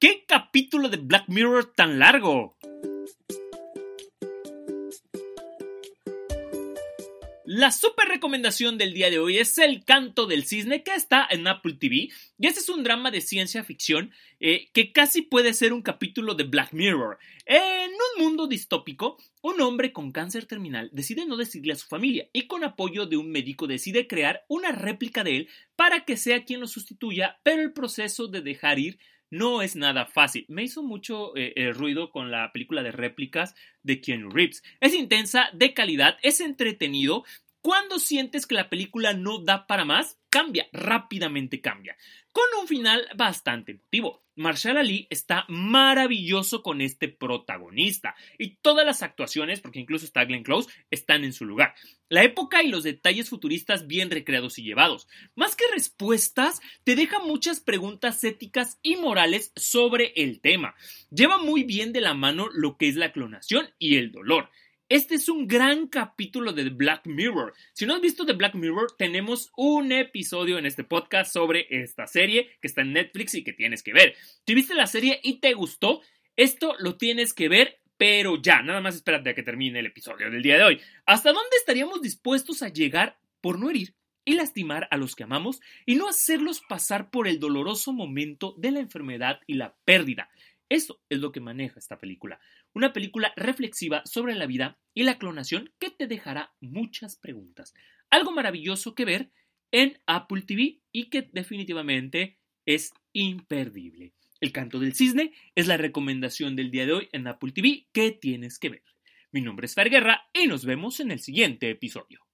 ¿Qué capítulo de Black Mirror tan largo? La super recomendación del día de hoy es El canto del cisne que está en Apple TV y este es un drama de ciencia ficción eh, que casi puede ser un capítulo de Black Mirror. En un mundo distópico, un hombre con cáncer terminal decide no decirle a su familia y con apoyo de un médico decide crear una réplica de él para que sea quien lo sustituya, pero el proceso de dejar ir no es nada fácil. Me hizo mucho eh, eh, ruido con la película de réplicas de Keanu Reeves. Es intensa, de calidad, es entretenido. Cuando sientes que la película no da para más, cambia, rápidamente cambia, con un final bastante emotivo. Marshall Ali está maravilloso con este protagonista y todas las actuaciones, porque incluso está Glenn Close, están en su lugar. La época y los detalles futuristas bien recreados y llevados. Más que respuestas, te deja muchas preguntas éticas y morales sobre el tema. Lleva muy bien de la mano lo que es la clonación y el dolor. Este es un gran capítulo de Black Mirror. Si no has visto The Black Mirror, tenemos un episodio en este podcast sobre esta serie que está en Netflix y que tienes que ver. Si viste la serie y te gustó, esto lo tienes que ver, pero ya, nada más espérate a que termine el episodio del día de hoy. ¿Hasta dónde estaríamos dispuestos a llegar por no herir y lastimar a los que amamos y no hacerlos pasar por el doloroso momento de la enfermedad y la pérdida? Eso es lo que maneja esta película. Una película reflexiva sobre la vida y la clonación que te dejará muchas preguntas. Algo maravilloso que ver en Apple TV y que definitivamente es imperdible. El canto del cisne es la recomendación del día de hoy en Apple TV que tienes que ver. Mi nombre es Fer Guerra y nos vemos en el siguiente episodio.